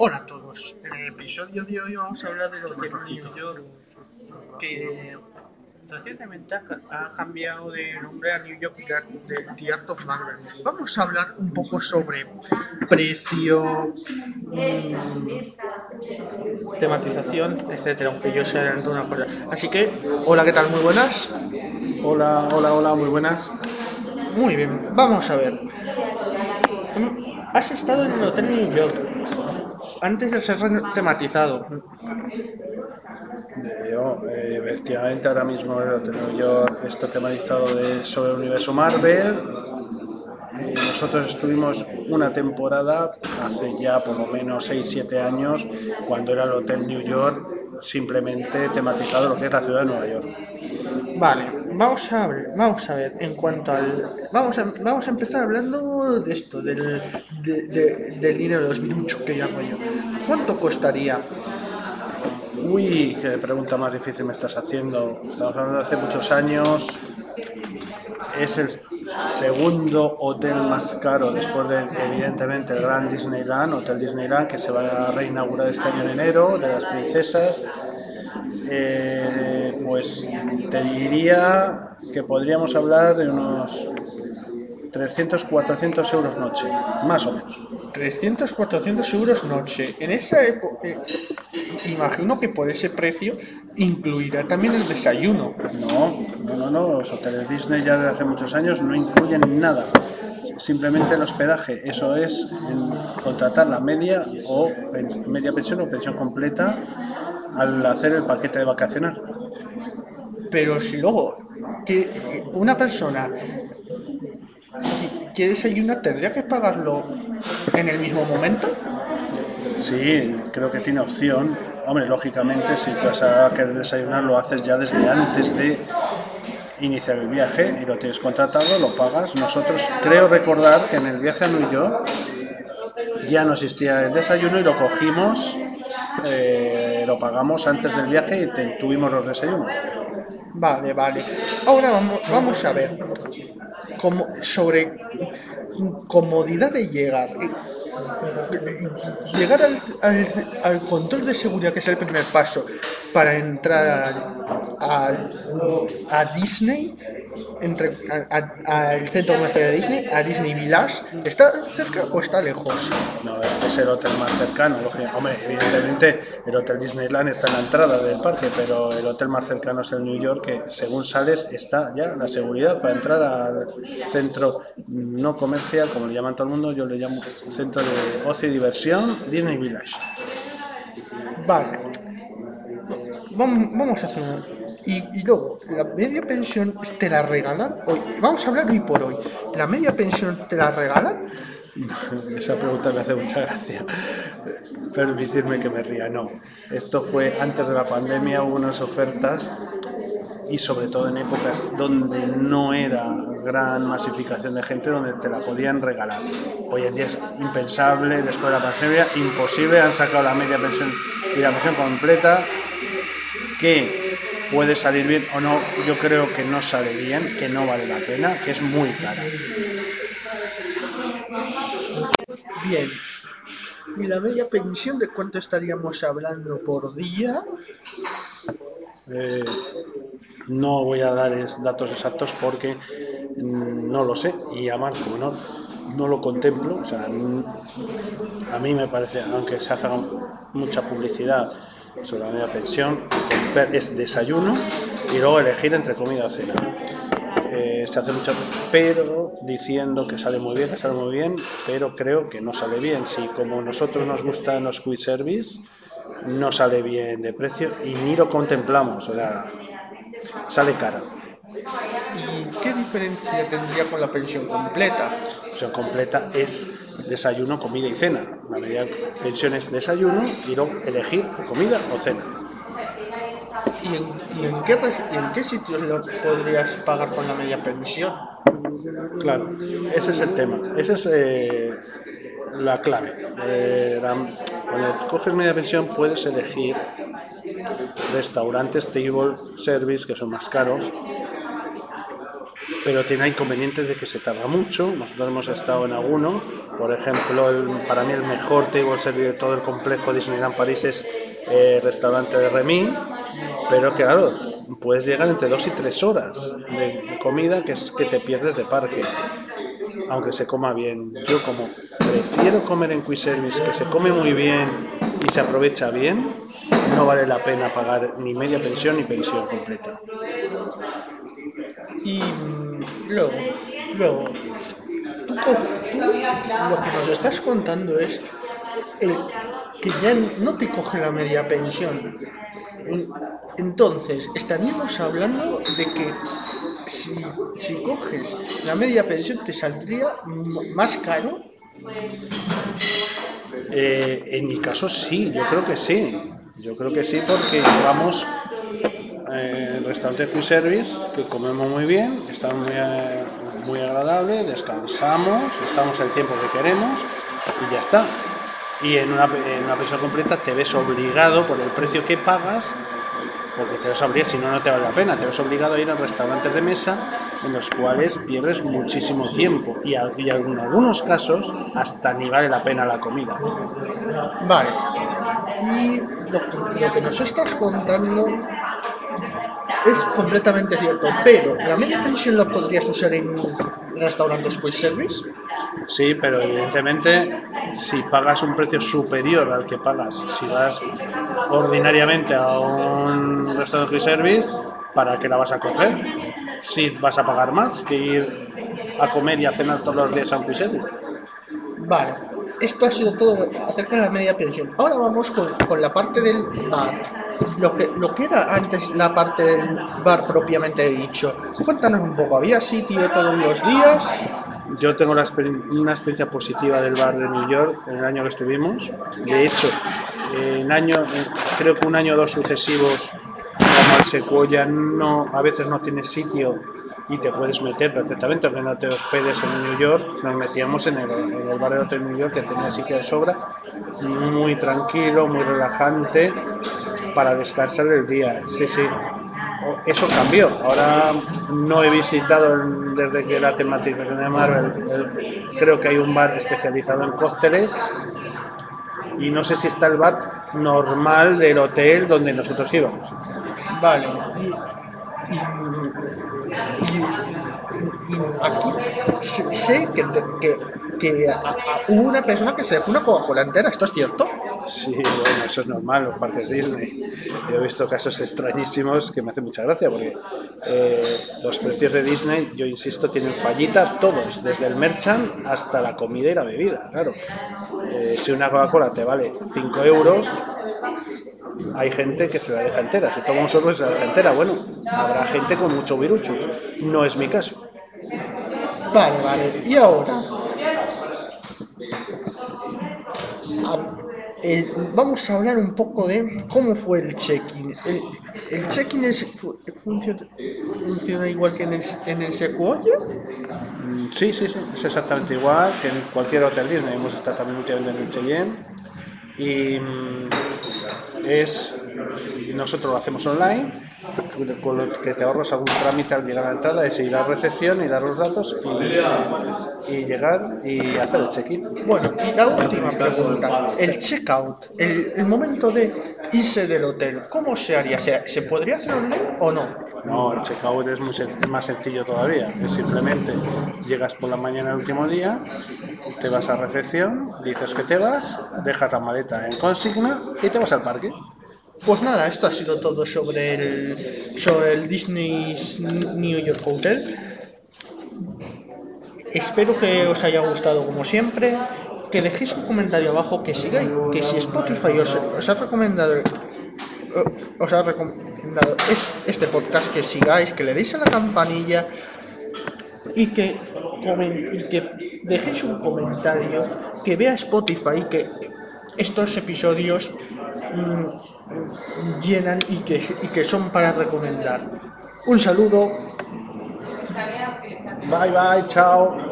Hola a todos, en el episodio de hoy vamos a hablar de los de New York que recientemente ha, cambiado de nombre a New York de, The Art of Marvel. Vamos a hablar un poco sobre precio, mm, tematización, etcétera, aunque yo sé de una cosa. Así que, hola, ¿qué tal? Muy buenas. Hola, hola, hola, muy buenas. Muy bien, vamos a ver. Has estado en el Hotel New York antes de ser tematizado. Yo, eh, efectivamente, ahora mismo el Hotel New York está tematizado de, sobre el universo Marvel. Eh, nosotros estuvimos una temporada, hace ya por lo menos 6-7 años, cuando era el Hotel New York simplemente tematizado lo que es la ciudad de Nueva York. Vale, vamos a ver, vamos a ver, en cuanto al... Vamos a, vamos a empezar hablando de esto, del, de- de- del dinero, de los minuchos que llamo yo. ¿Cuánto costaría? Uy, qué pregunta más difícil me estás haciendo. Estamos hablando de hace muchos años. Es el segundo hotel más caro después de, evidentemente, el Gran Disneyland, Hotel Disneyland, que se va a reinaugurar este año en enero, de las princesas. Eh, pues te diría que podríamos hablar de unos 300, 400 euros noche, más o menos. 300, 400 euros noche. En esa época, eh, imagino que por ese precio incluirá también el desayuno. No, no, no, no, los hoteles Disney ya desde hace muchos años no incluyen nada. Simplemente el hospedaje, eso es contratar la media o media pensión o pensión completa al hacer el paquete de vacacional. Pero si luego que una persona que desayuna tendría que pagarlo en el mismo momento. Sí, creo que tiene opción. Hombre, lógicamente, si vas a querer desayunar, lo haces ya desde antes de iniciar el viaje y lo tienes contratado, lo pagas. Nosotros creo recordar que en el viaje a New York ya no existía el desayuno y lo cogimos, eh, lo pagamos antes del viaje y tuvimos los desayunos. Vale, vale. Ahora vamos, vamos a ver sobre comodidad de llegar. Llegar al, al, al control de seguridad, que es el primer paso para entrar a, a Disney, entre, al centro comercial de Disney, a Disney Village, ¿está cerca o está lejos? No, es el hotel más cercano, lógico- Hombre, evidentemente el hotel Disneyland está en la entrada del parque, pero el hotel más cercano es el New York, que según sales está ya la seguridad para entrar al centro no comercial, como le llaman todo el mundo, yo le llamo centro de ocio y diversión Disney Village. Vale. Vamos, vamos a hacer una... Y, luego, la media pensión te la regalan hoy. Vamos a hablar hoy por hoy. ¿La media pensión te la regalan? Esa pregunta me hace mucha gracia. Permitirme que me ría, no. Esto fue antes de la pandemia, hubo unas ofertas y sobre todo en épocas donde no era gran masificación de gente, donde te la podían regalar. Hoy en día es impensable, después de la pandemia, imposible, han sacado la media pensión y la pensión completa, que puede salir bien o no, yo creo que no sale bien, que no vale la pena, que es muy cara. Bien. ¿Y la media pensión de cuánto estaríamos hablando por día? Eh, no voy a dar es- datos exactos porque mm, no lo sé y además como no, no lo contemplo, o sea, a mí me parece, aunque se hace mucha publicidad sobre la media pensión, es desayuno y luego elegir entre comida o cena. Eh, se hace mucha, pero diciendo que sale muy bien, que sale muy bien, pero creo que no sale bien. Si como nosotros nos gustan los quick service, no sale bien de precio y ni lo contemplamos, o sea, sale cara. ¿Y qué diferencia tendría con la pensión completa? La pensión completa es desayuno, comida y cena. La media pensión es desayuno y luego elegir comida o cena. ¿Y en, y en qué, re- y en qué sitios lo podrías pagar con la media pensión? Claro, ese es el tema, esa es eh, la clave. Eh, la- cuando coges media pensión puedes elegir restaurantes table service que son más caros, pero tiene inconvenientes de que se tarda mucho. Nosotros hemos estado en alguno, por ejemplo, el- para mí el mejor table service de todo el complejo Disneyland París es eh, restaurante de Remy, pero claro, puedes llegar entre dos y tres horas de comida que es que te pierdes de parque aunque se coma bien. Yo como prefiero comer en quick service, que se come muy bien y se aprovecha bien, no vale la pena pagar ni media pensión ni pensión completa. Y luego, luego, tú, lo que nos estás contando es que ya no te coge la media pensión. En- Entonces, estaríamos hablando de que si, si coges la media pensión te saldría más caro. Eh, en mi caso sí, yo creo que sí. Yo creo que sí porque vamos en restaurante quick service que comemos muy bien, está muy, eh, muy agradable, descansamos, estamos el tiempo que queremos y ya está. Y en una, en una pensión completa te ves obligado por el precio que pagas, porque te ves obligado, si no, no te vale la pena, te ves obligado a ir a restaurantes de mesa en los cuales pierdes muchísimo tiempo y, a- y en algunos casos hasta ni vale la pena la comida. Vale. Y lo que nos estás contando es completamente cierto, pero la media pensión la podrías usar en restaurantes quick service. Sí, pero evidentemente si pagas un precio superior al que pagas si vas ordinariamente a un restaurante quick service, ¿para qué la vas a coger? Si vas a pagar más que ir a comer y a cenar todos los días a un quick service. Vale, esto ha sido todo acerca de la media pensión. Ahora vamos con, con la parte del bar. Lo que, lo que era antes la parte del bar propiamente dicho. Cuéntanos un poco, ¿había sitio todos los días? Yo tengo la exper- una experiencia positiva del bar de New York en el año que estuvimos. De hecho, en año, en- creo que un año o dos sucesivos, como el Sequoia no, a veces no tiene sitio y te puedes meter perfectamente, aunque no te hospedes en New York, nos metíamos en el, en el bar de Hotel New York que tenía sitio de sobra, muy tranquilo, muy relajante para descansar el día. Sí, sí. Eso cambió. Ahora no he visitado desde que la tematización de Marvel. el- creo que hay un bar especializado en cócteles y no sé si está el bar normal del hotel donde nosotros íbamos. Vale. Y, aquí sé, que, que, que una persona que se dejó una Coca-Cola entera, ¿esto es cierto? Sí, bueno, eso es normal, los parques Disney. Yo he visto casos extrañísimos que me hacen mucha gracia porque eh, los precios de Disney, yo insisto, tienen fallita todos, desde el merchant hasta la comida y la bebida. Claro, Eh, si una Coca-Cola te vale 5 euros, hay gente que se la deja entera. Si toma un sorbo se la deja entera. Bueno, habrá gente con mucho viruchus. No es mi caso. Vale, vale. Y ahora. a- eh, vamos a hablar un poco de cómo fue el check-in. El, el check-in funciona, funciona igual que en el, en el. Mm, Sí, sí, sí, es exactamente igual que en cualquier hotel Disney. Hemos estado también últimamente en el Cheyenne y mm, es nosotros lo hacemos online con lo que te ahorras algún trámite al llegar a la entrada es ir a recepción y dar los datos y, y llegar y hacer el check-in Bueno, y la última pregunta. El check-out, el, el momento de irse del hotel, ¿cómo se haría? ¿Se, se podría hacer online o no? no, el check-out es muy sen- más sencillo todavía es simplemente llegas por la mañana el último día te vas a recepción dices que te vas dejas la maleta en consigna y te vas al parque Pues nada, esto ha sido todo sobre el, sobre el Disney New York Hotel. Espero que os haya gustado como siempre. Que dejéis un comentario abajo, que sigáis, que si Spotify os, ha recomendado eh, os ha recomendado es- este podcast, que sigáis, que le deis a la campanilla y que, y dejéis un comentario, que vea Spotify, que estos episodios mm, llenan y que, y que son para recomendar. Un saludo. bye bye chao